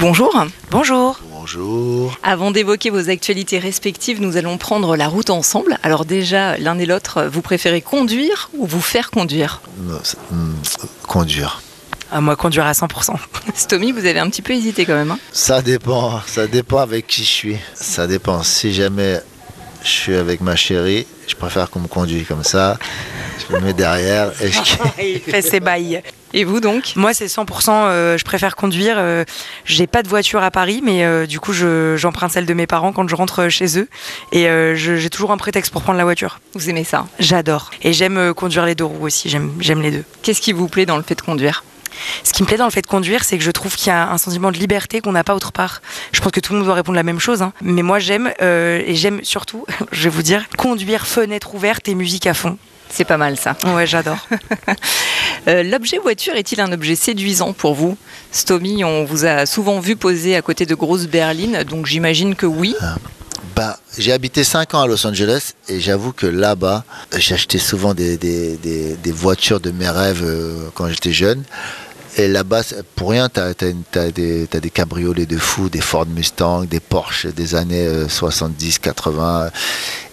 Bonjour. Bonjour. Bonjour. Avant d'évoquer vos actualités respectives, nous allons prendre la route ensemble. Alors déjà, l'un et l'autre, vous préférez conduire ou vous faire conduire? Non, c'est- hmm, Conduire. À moi, conduire à 100%. Stomy, vous avez un petit peu hésité quand même. hein? Ça dépend, ça dépend avec qui je suis. Ça dépend. Si jamais je suis avec ma chérie, je préfère qu'on me conduise comme ça. Je me mets derrière et je... Il fait ses bails. Et vous donc Moi, c'est 100%. euh, je préfère conduire. euh, J'ai pas de voiture à Paris, mais euh, du coup, je- j'emprunte celle de mes parents quand je rentre chez eux. Et euh, j'ai toujours un prétexte pour prendre la voiture. Vous aimez ça J'adore. Et j'aime euh, conduire les deux roues aussi. J'aime j'aime les deux. Qu'est-ce qui vous plaît dans le fait de conduire? Ce qui me plaît dans le fait de conduire, c'est que je trouve qu'il y a un sentiment de liberté qu'on n'a pas autre part. Je pense que tout le monde doit répondre la même chose, hein. mais moi j'aime euh, et j'aime surtout, je vais vous dire, conduire fenêtre ouverte et musique à fond. C'est pas mal ça. Ouais, j'adore. Euh, L'objet voiture est-il un objet séduisant pour vous? Stomy, on vous a souvent vu poser à côté de grosses berlines, donc j'imagine que oui. Bah, j'ai habité 5 ans à Los Angeles et j'avoue que là-bas, acheté souvent des, des- des- des voitures de mes rêves euh, quand j'étais jeune. Et là-bas, pour rien, tu as, des, cabriolets de fou, des Ford Mustang, des Porsche des années euh, 70, 80,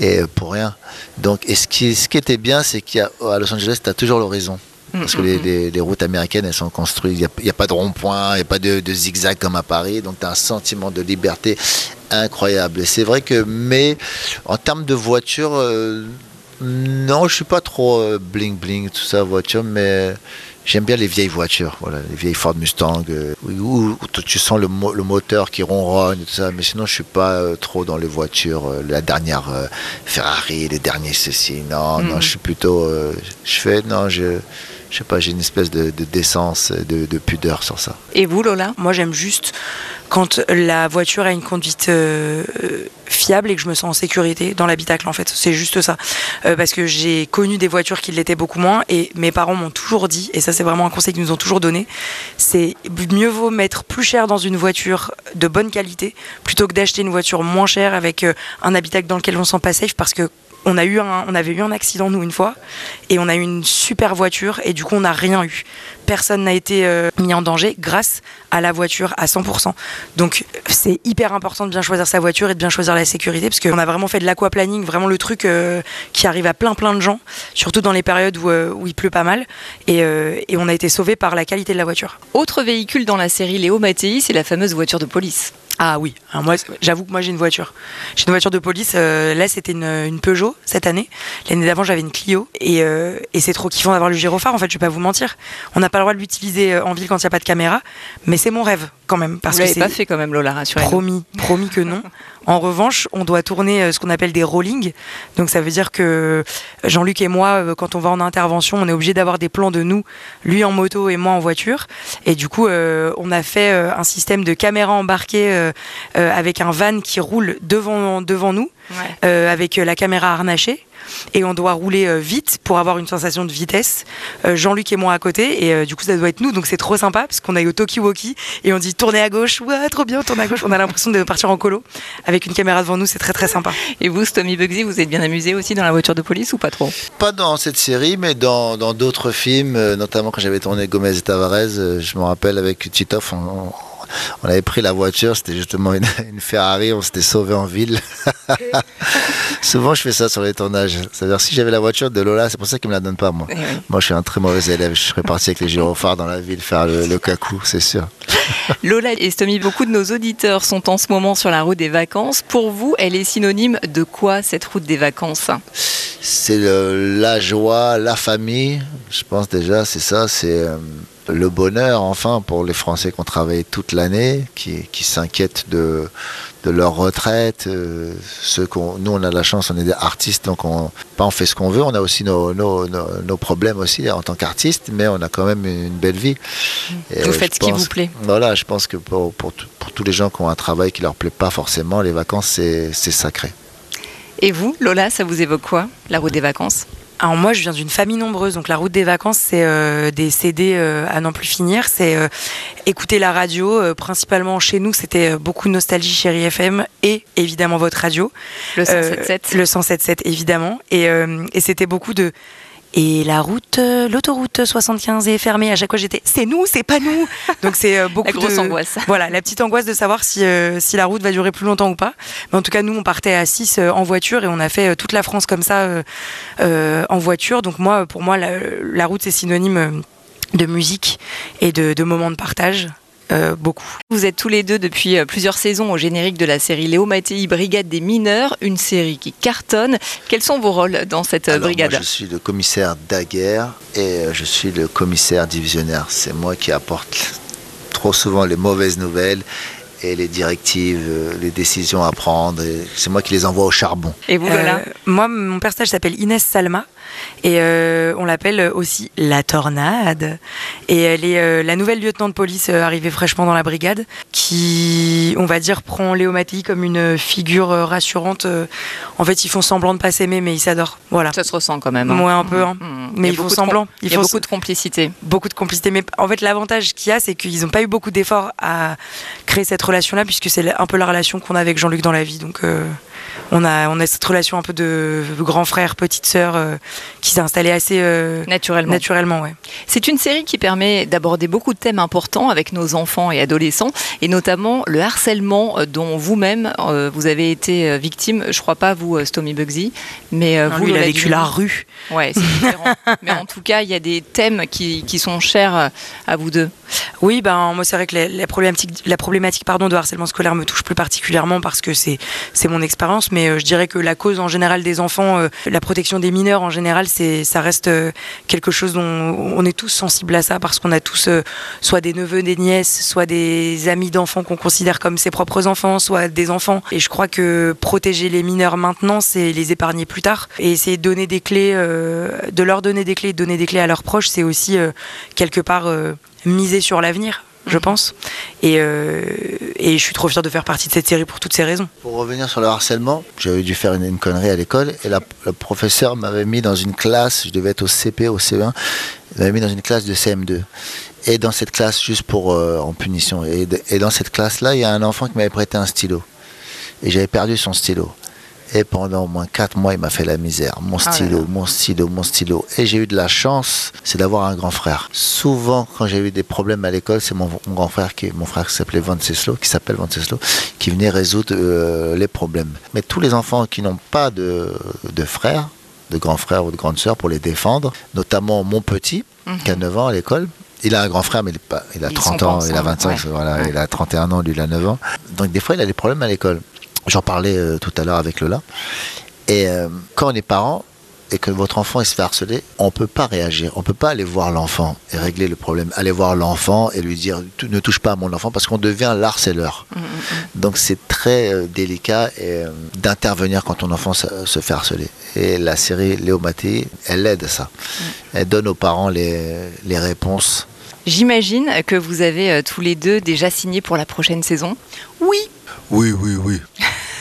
et euh, pour rien. Donc, et ce qui, ce qui était bien, c'est qu'à Los Angeles, tu as toujours l'horizon. Parce que les, les- les routes américaines, elles sont construites, il n'y a, pas de rond-point, il n'y a pas de, de zigzag comme à Paris, donc tu as un sentiment de liberté incroyable. Et c'est vrai que, mais en termes de voiture, euh, non, je suis pas trop bling bling, tout ça, voiture, mais j'aime bien les vieilles voitures, voilà, les vieilles Ford Mustang, euh, où, tu sens le, mo- le moteur qui ronronne, et tout ça, mais sinon je suis pas euh, trop dans les voitures, euh, la dernière Ferrari, les derniers ceci, non, non, Mhm. je suis plutôt, je fais, non, je, je sais pas, j'ai une espèce de, décence, de, de pudeur sur ça. Et vous Lola? Moi, j'aime juste quand la voiture a une conduite euh, euh, fiable et que je me sens en sécurité dans l'habitacle, en fait. C'est juste ça. Euh, parce que j'ai connu des voitures qui l'étaient beaucoup moins et mes parents m'ont toujours dit, et ça, c'est vraiment un conseil qu'ils nous ont toujours donné, c'est mieux vaut mettre plus cher dans une voiture de bonne qualité plutôt que d'acheter une voiture moins chère avec un habitacle dans lequel on sent pas safe parce que on, a eu un, avait eu un accident, nous, une fois, et on a eu une super voiture, et du coup, on n'a rien eu. Personne n'a été euh, mis en danger grâce à la voiture à 100%. Donc, c'est hyper important de bien choisir sa voiture et de bien choisir la sécurité, parce qu'on a vraiment fait de l'aquaplaning, vraiment le truc euh, qui arrive à plein plein de gens, surtout dans les périodes où, euh, il pleut pas mal, et, on a été sauvé par la qualité de la voiture. Autre véhicule dans la série Léo Mattei, c'est la fameuse voiture de police. Ah oui, Alors moi j'avoue que moi j'ai une voiture. J'ai une voiture de police. euh, là c'était une, une Peugeot cette année. L'année d'avant j'avais une Clio et, euh, et c'est trop kiffant d'avoir le gyrophare. En fait je vais pas vous mentir. On n'a pas le droit de l'utiliser euh, en ville quand il n'y a pas de caméra, mais c'est mon rêve quand même parce vous que l'avez c'est pas fait quand même Lola, rassurez-nous. promis, promis que non. En revanche, on doit tourner euh, ce qu'on appelle des rollings. Donc ça veut dire que Jean-Luc et moi, euh, quand on va en intervention, on est obligé d'avoir des plans de nous, lui en moto et moi en voiture. Et du coup, euh, on a fait euh, un système de caméra embarquée euh, euh, avec un van qui roule devant, devant nous, Ouais. euh, avec euh, la caméra harnachée. Et on doit rouler euh, vite pour avoir une sensation de vitesse. Euh, Jean-Luc et moi à côté. Et euh, du coup, ça doit être nous. Donc c'est trop sympa parce qu'on a eu au Tokiwoki et on dit tournez à gauche. Ouais, trop bien, tournez à gauche. On a l'impression de partir en colo avec une caméra devant nous. C'est très très sympa. Et vous, Stomy Bugsy, vous êtes bien amusé aussi dans la voiture de police ou pas trop? Pas dans cette série, mais dans dans d'autres films, notamment quand j'avais tourné Gomez et Tavares, je me rappelle avec Titoff, on, on- on avait pris la voiture, c'était justement une, une Ferrari, on s'était sauvé en ville. Souvent, je fais ça sur les tournages. C'est-à-dire, si j'avais la voiture de Lola, c'est pour ça qu'il me la donne pas, moi. Eh oui. Moi, je suis un très mauvais élève. Je serais parti avec les gyrophares dans la ville faire le, le cacou, c'est sûr. Lola et Stomy, beaucoup de nos auditeurs sont en ce moment sur la route des vacances. Pour vous, elle est synonyme de quoi cette route des vacances? C'est la joie, la famille. Je pense déjà, c'est ça. C'est euh, le bonheur, enfin, pour les Français qui ont travaillé toute l'année, qui, qui s'inquiètent de, de leur retraite. euh, ceux qu'on, nous, on a la chance, on est des artistes, donc on, pas on fait ce qu'on veut. On a aussi nos, nos, nos, nos problèmes aussi en tant qu'artiste, mais on a quand même une belle vie. Et, Vous faites ce qui vous plaît. Voilà, je pense que pour, pour tous les gens qui ont un travail qui leur plaît pas forcément, les vacances, c'est, c'est sacré. Et vous, Lola, ça vous évoque quoi, la route des vacances? Alors moi, je viens d'une famille nombreuse, donc la route des vacances, c'est euh, des CD euh, à n'en plus finir, c'est euh, écouter la radio, euh, principalement chez nous, c'était euh, beaucoup de nostalgie chérie FM et évidemment votre radio. Le Euh, 177 le 177 évidemment, et, euh, et c'était beaucoup de Et la route, euh, l'autoroute 75 est fermée. À chaque fois, j'étais, c'est nous, c'est pas nous. Donc c'est euh, beaucoup La grosse de angoisse. voilà, la petite angoisse de savoir si euh, si la route va durer plus longtemps ou pas. Mais en tout cas, nous, on partait à 6 en voiture et on a fait euh, toute la France comme ça en voiture. Donc moi, pour moi, la, la route c'est synonyme de musique et de, de moments de partage. Euh, beaucoup. Vous êtes tous les deux depuis euh, plusieurs saisons au générique de la série Léo Mattei, Brigade des mineurs, une série qui cartonne. Quels sont vos rôles dans cette euh, Alors, brigade? moi, je suis le commissaire Daguerre et je suis le commissaire divisionnaire. C'est moi qui apporte trop souvent les mauvaises nouvelles et les directives, euh, les décisions à prendre. C'est moi qui les envoie au charbon. Et vous, Lola Euh, moi, mon personnage s'appelle Inès Salma et euh, on l'appelle aussi la tornade. Et elle est euh, la nouvelle lieutenant de police euh, arrivée fraîchement dans la brigade qui, on va dire, prend Léo Mattei comme une figure euh, rassurante. Euh, En fait, ils font semblant de pas s'aimer, mais ils s'adorent. Voilà. Ça se ressent quand même. hein. Ouais, un peu, hein. Mmh. Mais Il y a ils font semblant. Il y Ils a font beaucoup de complicité. beaucoup de complicité. Mais en fait, l'avantage qu'il y a, c'est qu'ils n'ont pas eu beaucoup d'efforts à créer cette puisque c'est un peu la relation qu'on a avec Jean-Luc dans la vie. Euh, on, a, on a cette relation un peu de grand frère, petite sœur, euh, qui s'est installée assez euh, Naturellement. naturellement. Ouais. C'est une série qui permet d'aborder beaucoup de thèmes importants avec nos enfants et adolescents, et notamment le harcèlement euh, dont vous-même euh, vous avez été victime. Je crois pas vous, Stomy Bugsy, mais Non, vous, lui, il a vécu la rue. Ouais, c'est différent. mais en tout cas, il y a des thèmes qui, qui sont chers à vous deux. Oui, ben moi c'est vrai que la, la problématique, la problématique pardon de harcèlement scolaire me touche plus particulièrement parce que c'est c'est mon expérience, mais euh, je dirais que la cause en général des enfants, euh, la protection des mineurs en général, c'est ça reste euh, quelque chose dont on est tous sensibles à ça parce qu'on a tous soit des neveux, des nièces, soit des amis d'enfants qu'on considère comme ses propres enfants, soit des enfants. Et je crois que protéger les mineurs maintenant, c'est les épargner plus tard et essayer de donner des clés, de leur donner des clés, donner des clés à leurs proches, c'est aussi quelque part miser sur l'avenir, je pense. Et, euh, et je suis trop fière de faire partie de cette série pour toutes ces raisons. Pour revenir sur le harcèlement, j'avais dû faire une, connerie à l'école et la, le professeur m'avait mis dans une classe, je devais être au CP, au CE1, il m'avait mis dans une classe de CM2. Et dans cette classe, juste pour euh, en punition, et, et dans cette classe-là, il y a un enfant qui m'avait prêté un stylo. Et j'avais perdu son stylo. Et pendant au moins 4 mois, il m'a fait la misère. Mon Ah stylo, mon stylo, mon stylo. Et j'ai eu de la chance, c'est d'avoir un grand frère. Souvent, quand j'ai eu des problèmes à l'école, c'est mon, mon grand frère, qui, mon frère qui s'appelait Venceslo, qui s'appelle Venceslo, qui venait résoudre euh, les problèmes. Mais tous les enfants qui n'ont pas de, de frère, de grand frère ou de grande sœur pour les défendre, notamment mon petit, qui a 9 ans à l'école, il a un grand frère, mais il, a Ils 30 sont pas ans, il a ensemble, 25, ouais. voilà, Ouais. il a 31 ans, lui il a 9 ans. Donc des fois, il a des problèmes à l'école. J'en parlais euh, tout à l'heure avec Lola. Et euh, quand on est parent et que votre enfant il se fait harceler, on peut pas réagir. On peut pas aller voir l'enfant et régler le problème. Aller voir l'enfant et lui dire ne touche pas à mon enfant parce qu'on devient l'harceleur. Donc c'est très euh, délicat euh, d'intervenir quand ton enfant se, se fait harceler. Et la série Léo Mattei, elle aide à ça. Elle donne aux parents les, les réponses. J'imagine que vous avez euh, tous les deux déjà signé pour la prochaine saison. Oui, Oui, oui, oui.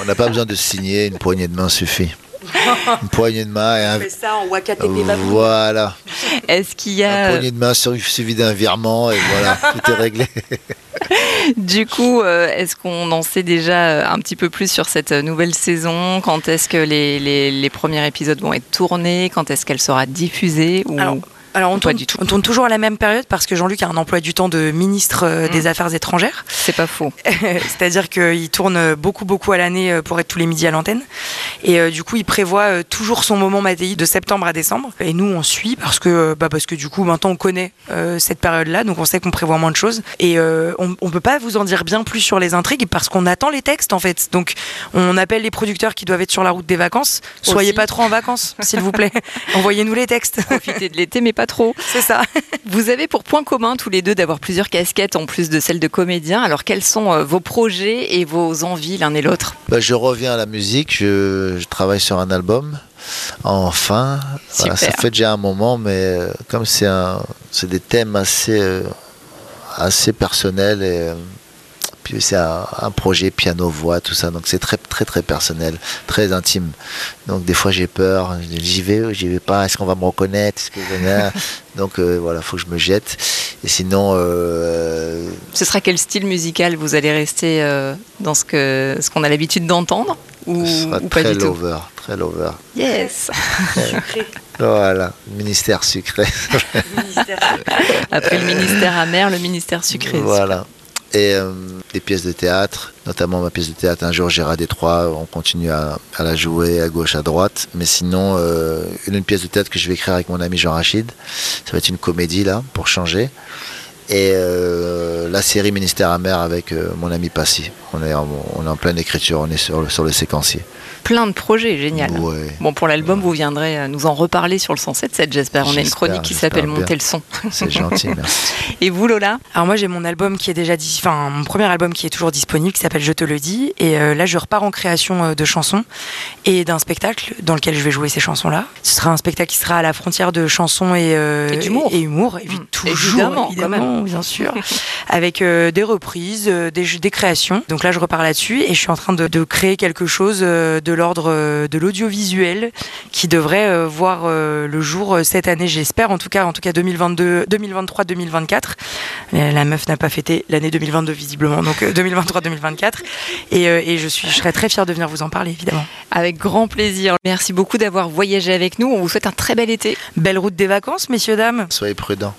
On n'a pas besoin de signer, une poignée de main suffit. Une poignée de main et un... ça en Voilà. Est-ce qu'il y a, poignée de main sur- suivi d'un virement et voilà, tout est réglé. du coup, euh, est-ce qu'on en sait déjà euh, un petit peu plus sur cette euh, nouvelle saison? Quand est-ce que les, les- les premiers épisodes vont être tournés? Quand est-ce qu'elle sera diffusée ou... Alors, alors on, tourne, du tout. on tourne toujours à la même période parce que Jean-Luc a un emploi du temps de ministre euh, Mm. des Affaires étrangères. C'est pas faux. C'est-à-dire qu'il tourne beaucoup, beaucoup à l'année euh, pour être tous les midis à l'antenne. Et euh, du coup, il prévoit toujours son moment Mattei de septembre à décembre. Et nous, on suit parce que, bah, parce que du coup, maintenant, on connaît euh, cette période-là. Donc, on sait qu'on prévoit moins de choses. Et euh, on ne peut pas vous en dire bien plus sur les intrigues parce qu'on attend les textes, en fait. Donc, on appelle les producteurs qui doivent être sur la route des vacances. Soyez Aussi. pas trop en vacances, s'il vous plaît. Envoyez-nous les textes. Profiter de l'été, mais pas trop. C'est ça. Vous avez pour point commun tous les deux d'avoir plusieurs casquettes en plus de celle de comédien. Alors, quels sont euh, vos projets et vos envies l'un et l'autre? Bah, je reviens à la musique, je, je travaille sur un album. Enfin, Voilà, ça fait déjà un moment, mais euh, comme c'est un, c'est des thèmes assez, euh, assez personnels et c'est un, un projet piano voix tout ça, donc c'est très très très personnel, très intime. Donc des fois j'ai peur, j'y vais j'y vais pas, est-ce qu'on va me reconnaître, que donc euh, voilà, faut que je me jette. Et sinon, euh, Ce sera quel style musical Vous allez rester euh, dans ce que ce qu'on a l'habitude d'entendre ou, ou pas très du tout? très lover. Yes Voilà, ministère sucré. Après le ministère amer, le ministère sucré. Voilà. Et euh, des pièces de théâtre, notamment ma pièce de théâtre Un jour j'irai à Détroit, on continue à, à, la jouer à gauche, à droite. Mais sinon, euh, une, une, pièce de théâtre que je vais écrire avec mon ami Jean Rachid, ça va être une comédie là, pour changer. Et euh, la série Ministère amer avec euh, mon ami Passy. On est, en, on est en pleine écriture, on est sur le, sur le séquencier plein de projets, génial. Ouais. Bon, pour l'album, vous viendrez euh, nous en reparler sur le 107.7, j'espère. On a une chronique qui s'appelle Monter le son. C'est gentil, merci. Et vous, Lola? Alors moi, j'ai mon album qui est déjà, enfin mon premier album qui est toujours disponible, qui s'appelle Je te le dis. Et euh, là, je repars en création euh, de chansons et d'un spectacle dans lequel je vais jouer ces chansons-là. Ce sera un spectacle qui sera à la frontière de chansons et, euh, et humour. Et, humour, mmh. toujours, évidemment, évidemment bien sûr, avec des reprises, des, des, créations. Donc là, je repars là-dessus et je suis en train de, de créer quelque chose de l'ordre de l'audiovisuel qui devrait euh, voir euh, le jour cette année, j'espère, en tout cas, en tout cas 2022, 2023, 2024. La meuf n'a pas fêté l'année 2022 visiblement, donc 2023, 2024. Et, et, je suis, je serais très fière de venir vous en parler, évidemment. Avec grand plaisir. Merci beaucoup d'avoir voyagé avec nous. On vous souhaite un très bel été. Belle route des vacances, messieurs dames. Soyez prudents.